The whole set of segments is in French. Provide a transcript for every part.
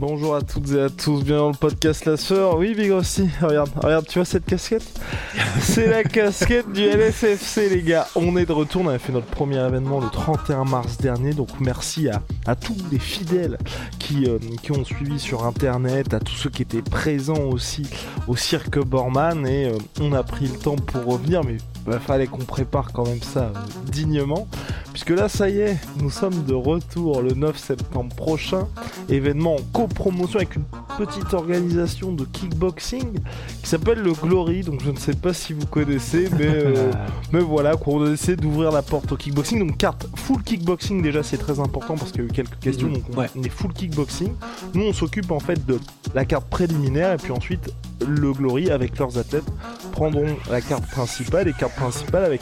Bonjour à toutes et à tous, bienvenue dans le podcast La Sœur. Oui, Big aussi, regarde, regarde, tu vois cette casquette C'est la casquette du LSFC, les gars. On est de retour, on avait fait notre premier événement le 31 mars dernier, donc merci à, à tous les fidèles qui, euh, qui ont suivi sur internet, à tous ceux qui étaient présents aussi au cirque Borman, et euh, on a pris le temps pour revenir, mais il fallait qu'on prépare quand même ça euh, dignement. Puisque là, ça y est, nous sommes de retour le 9 septembre prochain. Événement en copromotion avec une petite organisation de kickboxing qui s'appelle le Glory. Donc je ne sais pas si vous connaissez, mais, euh, mais voilà, on essaie d'ouvrir la porte au kickboxing. Donc carte full kickboxing, déjà c'est très important parce qu'il y a eu quelques questions. Donc on, Ouais. on est full kickboxing. Nous, on s'occupe en fait de la carte préliminaire et puis ensuite le Glory avec leurs athlètes prendront la carte principale et carte principale avec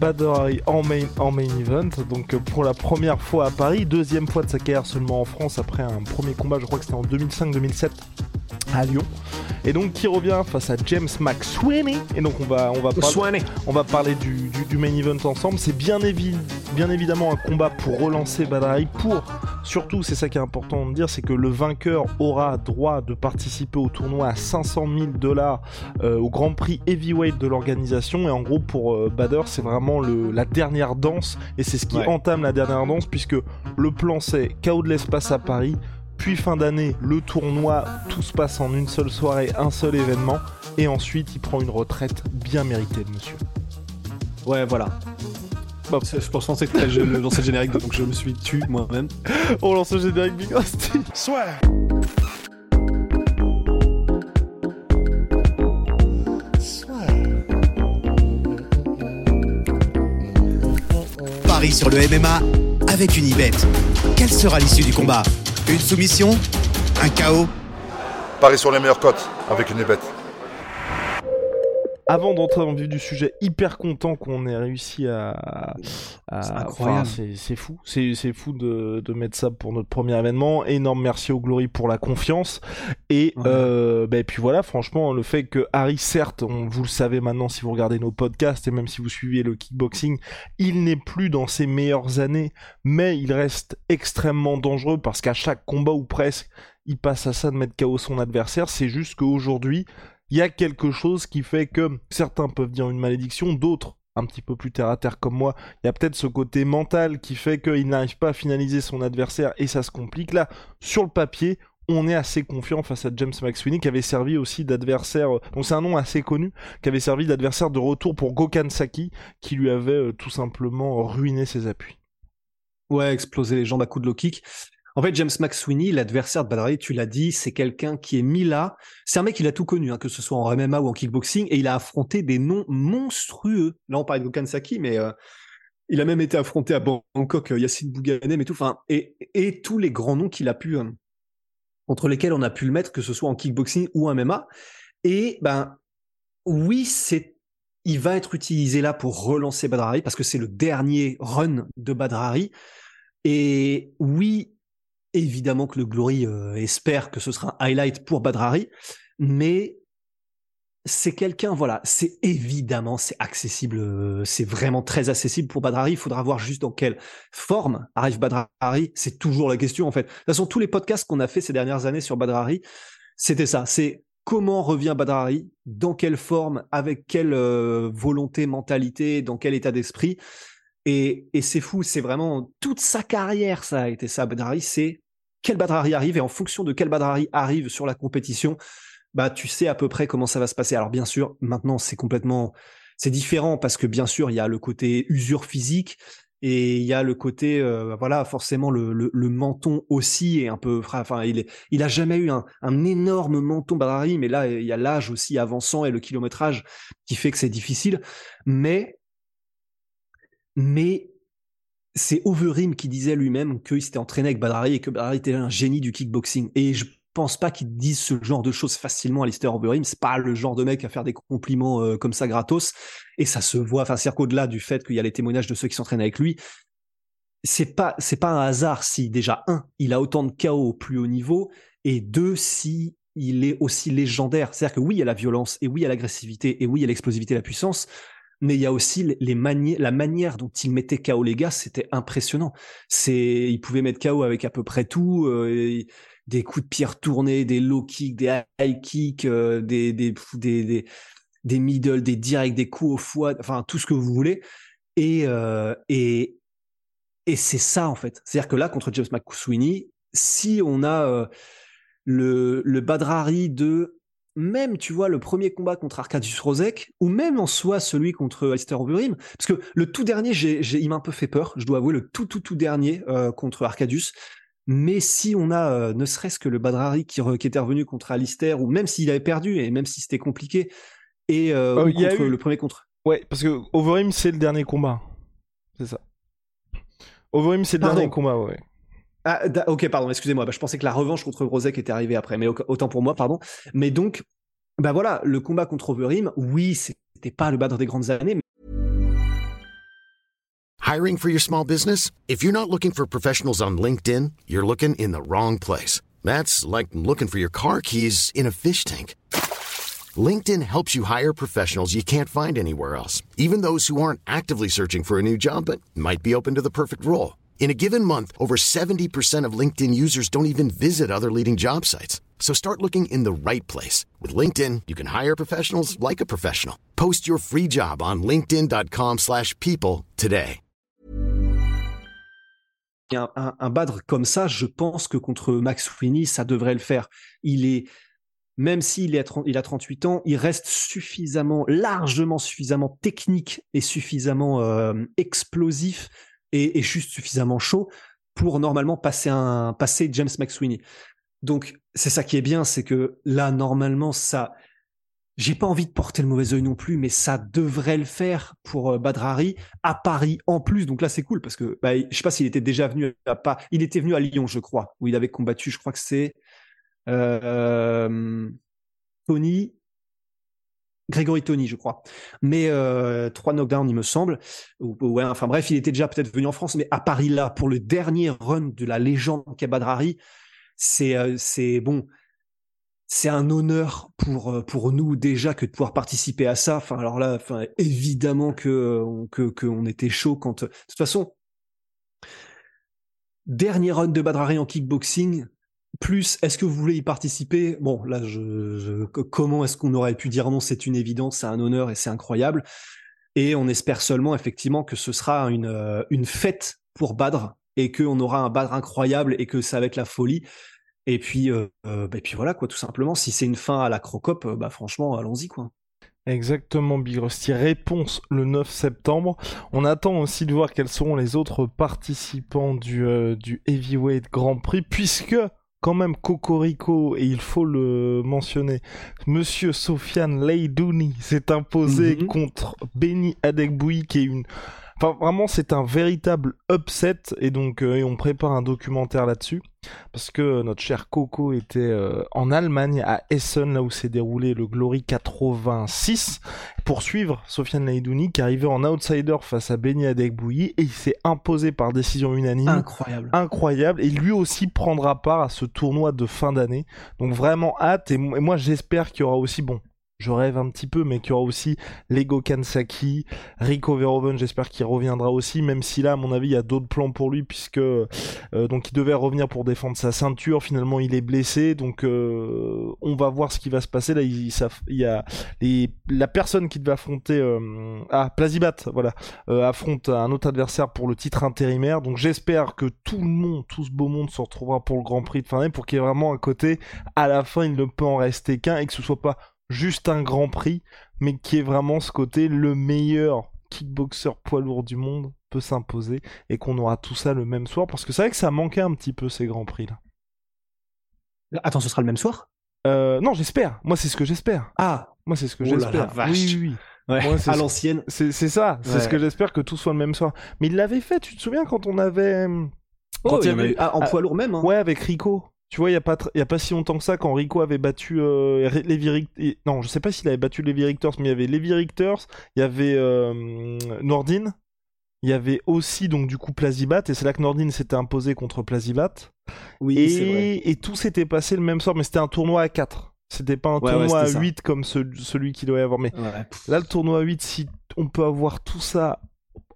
Badr Hari en main, en main event, donc euh, pour la première fois à Paris, deuxième fois de sa carrière seulement en France après un premier combat, je crois que c'était en 2005-2007 à Lyon. Et donc qui revient face à James McSweeney. Et donc on va, on va, parler- on va parler du, du- du main event ensemble. C'est bien, évi- bien évidemment un combat pour relancer Badr Hari, pour surtout, c'est ça qui est important de dire, c'est que le vainqueur aura droit de participer au tournoi à 500 000 dollars euh, au Grand Prix heavyweight de l'organisation. Et en gros, pour euh, Bader, c'est vraiment le, la dernière danse. Et c'est ce qui Ouais. entame la dernière danse, puisque le plan c'est chaos de l'espace à Paris. Puis fin d'année, le tournoi, tout se passe en une seule soirée, un seul événement. Et ensuite, il prend une retraite bien méritée, le monsieur. Ouais, voilà. Bon. C'est- Je pensais que t'allais le- lancer le générique, donc je me suis tué moi-même. On lance le générique Big Rusty. Paris sur le MMA avec une Ibet. Quelle sera l'issue du combat? Une soumission Un chaos Paris sur les meilleures cotes avec une bête. Avant d'entrer dans le vif du sujet, hyper content qu'on ait réussi à. à- C'est incroyable. enfin, c'est fou, c'est fou de, de mettre ça pour notre premier événement. Énorme merci au Glory pour la confiance. Et Ouais. euh, ben, puis voilà, franchement, le fait que Harry, certes, on, vous le savez maintenant si vous regardez nos podcasts et même si vous suivez le kickboxing, il n'est plus dans ses meilleures années, mais il reste extrêmement dangereux parce qu'à chaque combat ou presque, il passe à ça de mettre KO son adversaire. C'est juste qu'aujourd'hui, il y a quelque chose qui fait que certains peuvent dire une malédiction, d'autres un petit peu plus terre à terre comme moi, il y a peut-être ce côté mental qui fait qu'il n'arrive pas à finaliser son adversaire et ça se complique. Là, sur le papier, on est assez confiant face à James McSweeney qui avait servi aussi d'adversaire, euh, donc c'est un nom assez connu, qui avait servi d'adversaire de retour pour Gokhan Saki qui lui avait euh, tout simplement ruiné ses appuis. Ouais, exploser les jambes à coups de low kick. En fait, James McSweeney, l'adversaire de Badr Hari, tu l'as dit, c'est quelqu'un qui est mis là. C'est un mec, il a tout connu, hein, que ce soit en MMA ou en kickboxing, et il a affronté des noms monstrueux. Là, on parlait de Gokhan Saki, mais euh, il a même été affronté à Bangkok, euh, Yacine Bouganem et tout. Enfin, et, tous les grands noms qu'il a pu, euh, entre lesquels on a pu le mettre, que ce soit en kickboxing ou en MMA. Et ben, oui, c'est il va être utilisé là pour relancer Badr Hari parce que c'est le dernier run de Badr Hari. Et oui, évidemment que le Glory euh, espère que ce sera un highlight pour Badr Hari, mais c'est quelqu'un, voilà, c'est évidemment, c'est accessible, euh, c'est vraiment très accessible pour Badr Hari. Il faudra voir juste dans quelle forme arrive Badr Hari. C'est toujours la question, en fait. De toute façon, tous les podcasts qu'on a fait ces dernières années sur Badr Hari, c'était ça. C'est comment revient Badr Hari, dans quelle forme, avec quelle euh, volonté, mentalité, dans quel état d'esprit. Et, et c'est fou, c'est vraiment toute sa carrière, ça a été ça, Badr Hari, c'est quel Badr Hari arrive et en fonction de quel Badr Hari arrive sur la compétition, bah tu sais à peu près comment ça va se passer. Alors bien sûr, maintenant c'est complètement c'est différent parce que bien sûr, il y a le côté usure physique et il y a le côté euh, voilà, forcément le, le, le menton aussi est un peu enfin il est il a jamais eu un, un énorme menton Badr Hari, mais là il y a l'âge aussi avançant et le kilométrage qui fait que c'est difficile, mais mais c'est Overeem qui disait lui-même qu'il s'était entraîné avec Badrari et que Badrari était un génie du kickboxing. Et je pense pas qu'il dise ce genre de choses facilement à Lister Overeem. C'est pas le genre de mec à faire des compliments euh, comme ça gratos. Et ça se voit. Enfin, c'est qu'au-delà du fait qu'il y a les témoignages de ceux qui s'entraînent avec lui, c'est pas c'est pas un hasard si déjà un il a autant de chaos au plus haut niveau et deux si il est aussi légendaire. C'est-à-dire que oui, il y a la violence et oui, il y a l'agressivité et oui, il y a l'explosivité, la puissance mais il y a aussi les la manière dont il mettait KO les gars, c'était impressionnant. C'est, il pouvait mettre KO avec à peu près tout, euh, des coups de pierre tournés, des low kicks, des high kicks, euh, des, des, des, des, middle, des directs, des coups au foie, enfin tout ce que vous voulez. Et, euh, et, et c'est ça en fait. C'est-à-dire que là, contre James McSweeney, si on a le, le Badrari de même, tu vois, le premier combat contre Arkadius Rozek, ou même en soi celui contre Alistair Overeem, parce que le tout dernier, j'ai, il m'a un peu fait peur, je dois avouer, le tout, tout, tout dernier euh, contre Arkadius. Mais si on a euh, ne serait-ce que le Badrari qui, qui était revenu contre Alistair, ou même s'il avait perdu, et même si c'était compliqué, et euh, oh, contre, le premier contre. Ouais, parce que Overeem, c'est le dernier combat. C'est ça. Overeem, c'est le dernier combat, ouais. Ah, ok, pardon, excusez-moi. Bah, je pensais que la revanche contre Rosek était arrivée après, mais autant pour moi, pardon. Mais donc, bah voilà, le combat contre Overeem, oui, c'était pas le battre des grandes années. Mais... Hiring for your small business? If you're not looking for professionals on LinkedIn, you're looking in the wrong place. That's like looking for your car keys in a fish tank. LinkedIn helps you hire professionals you can't find anywhere else, even those who aren't actively searching for a new job but might be open to the perfect role. In a given month, over 70% of LinkedIn users don't even visit other leading job sites. So start looking in the right place. With LinkedIn, you can hire professionals like a professional. Post your free job on linkedin.com slash people today. Un, un, un, badre comme ça, je pense que contre Max Sweeney, ça devrait le faire. Il est, même s'il est il a 38 ans, il reste suffisamment, largement suffisamment technique et suffisamment euh, explosif et, juste suffisamment chaud pour normalement passer un passer James McSweeney. Donc c'est ça qui est bien, c'est que là normalement ça, j'ai pas envie de porter le mauvais oeil non plus, mais ça devrait le faire pour euh, Badrari à Paris en plus. Donc là c'est cool parce que bah, je sais pas s'il était déjà venu à pas, il était venu à Lyon je crois où il avait combattu. Je crois que c'est euh, Tony Grégory Tony, je crois. Mais euh, trois knockdowns, il me semble. ouais, enfin bref, il était déjà peut-être venu en France, mais à Paris là, pour le dernier run de la légende Kabadrari, c'est euh, c'est bon, c'est un honneur pour euh, pour nous déjà que de pouvoir participer à ça. Enfin alors là, enfin évidemment que que qu'on était chaud quand. De toute façon, dernier run de Badrari en kickboxing, plus, est-ce que vous voulez y participer? Bon, là, comment est-ce qu'on aurait pu dire non? C'est une évidence, c'est un honneur et c'est incroyable. Et on espère seulement, effectivement, que ce sera une, euh, fête pour Badr et qu'on aura un Badr incroyable et que ça va être la folie. Et puis, euh, euh, bah, et puis voilà, quoi, tout simplement. Si c'est une fin à la crocop, bah franchement, allons-y, quoi. Exactement, Big Rusty. Réponse le 9 septembre. On attend aussi de voir quels seront les autres participants du, du Heavyweight Grand Prix, puisque quand même Cocorico, et il faut le mentionner, Monsieur Sofiane Leidouni s'est imposé mhm. contre Benny Adekboui, qui est une Enfin, vraiment, c'est un véritable upset et donc euh, on prépare un documentaire là-dessus parce que notre cher Coco était euh, en Allemagne à Essen là où s'est déroulé le Glory 86 pour suivre Sofiane Laidouni qui arrivait en outsider face à Benny Adekbouyi et il s'est imposé par décision unanime. Incroyable. Incroyable et lui aussi prendra part à ce tournoi de fin d'année. Donc vraiment hâte et moi j'espère qu'il y aura aussi bon je rêve un petit peu, mais qu'il y aura aussi Lego Kansaki, Rico Verhoeven, j'espère qu'il reviendra aussi, même si là, à mon avis, il y a d'autres plans pour lui, puisque euh, donc il devait revenir pour défendre sa ceinture, finalement il est blessé, donc euh, on va voir ce qui va se passer. Là, il, il y a les, la personne qui devait affronter, euh, ah, Plazibat, voilà, affronte un autre adversaire pour le titre intérimaire, donc j'espère que tout le monde, tout ce beau monde se retrouvera pour le Grand Prix de fin d'année, pour qu'il y ait vraiment un côté, à la fin, il ne peut en rester qu'un, et que ce soit pas juste un grand prix, mais qui est vraiment ce côté le meilleur kickboxer poids lourd du monde peut s'imposer et qu'on aura tout ça le même soir parce que c'est vrai que ça manquait un petit peu ces grands prix là. Attends, ce sera le même soir? Euh, Non, j'espère. Moi, c'est ce que j'espère. Ah, moi, c'est ce que oh j'espère. Oui, oui, Ouais, Ouais, c'est à l'ancienne. C'est ça, c'est Ouais. ce que j'espère que tout soit le même soir. Mais il l'avait fait, tu te souviens quand on avait. Oh, Quand il y il y avait- ah, en ah, poids lourd même. hein. Ouais, avec Rico. Tu vois, il y a pas y a pas si longtemps que ça quand Rico avait battu euh, Re- Levi Ric- et- Non, je sais pas s'il avait battu Levi Richters, mais il y avait Levi Richters, il y avait euh, Nordin, il y avait aussi donc du coup Plazibat et c'est là que Nordin s'était imposé contre Plazibat Oui, c'est vrai. et, et tout s'était passé le même soir, mais c'était un tournoi à 4. C'était pas un Ouais, tournoi à ça. 8 comme ce- celui qu'il doit y avoir. Mais Ouais, Là, le tournoi 8, si on peut avoir tout ça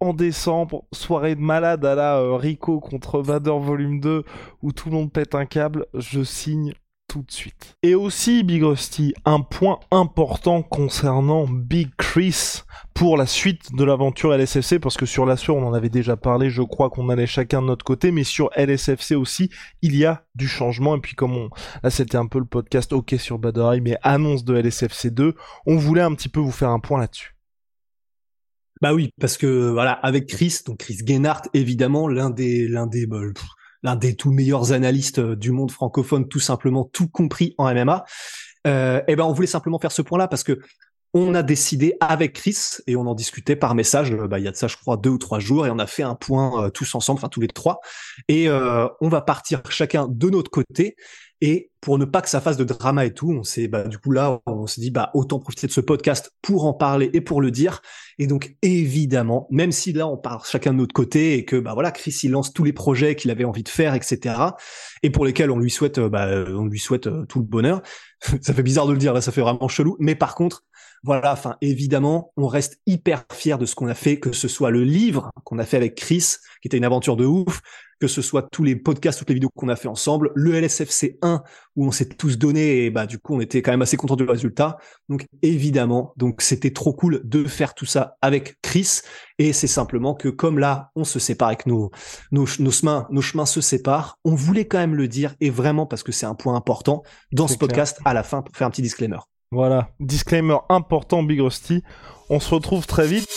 en décembre, soirée de malade à la euh, Rico contre Vader volume 2, où tout le monde pète un câble, je signe tout de suite. Et aussi, Big Rusty, un point important concernant Big Chris pour la suite de l'aventure LSFC, parce que sur la sueur, on en avait déjà parlé, je crois qu'on allait chacun de notre côté, mais sur LSFC aussi, il y a du changement, et puis comme on... Là, c'était un peu le podcast OK sur Bad Eye, mais annonce de LSFC 2, on voulait un petit peu vous faire un point là-dessus. Bah oui, parce que voilà, avec Chris, donc Chris Gennard, évidemment, l'un des l'un des bah, l'un des tout meilleurs analystes euh, du monde francophone, tout simplement, tout compris en MMA. Euh, et ben on voulait simplement faire ce point-là parce que on a décidé avec Chris et on en discutait par message. Bah il y a de ça, je crois, deux ou trois jours et on a fait un point euh, tous ensemble, enfin tous les trois. Et euh, on va partir chacun de notre côté. Et pour ne pas que ça fasse de drama et tout, on s'est bah du coup là, on s'est dit bah autant profiter de ce podcast pour en parler et pour le dire. Et donc évidemment, même si là on part chacun de notre côté et que bah voilà, Chris il lance tous les projets qu'il avait envie de faire, etc. Et pour lesquels on lui souhaite, euh, bah, euh, on lui souhaite euh, tout le bonheur. ça fait bizarre de le dire là, ça fait vraiment chelou. Mais par contre, voilà, enfin évidemment, on reste hyper fier de ce qu'on a fait, que ce soit le livre qu'on a fait avec Chris, qui était une aventure de ouf, que ce soit tous les podcasts, toutes les vidéos qu'on a fait ensemble, le LSFC 1 où on s'est tous donné et bah du coup on était quand même assez content du résultat. Donc évidemment, donc c'était trop cool de faire tout ça avec Chris et c'est simplement que comme là on se sépare avec nos nos, nos chemins nos chemins se séparent, on voulait quand même le dire et vraiment parce que c'est un point important dans ce podcast à la fin pour faire un petit disclaimer. Voilà, disclaimer important, Big Rusty. On se retrouve très vite.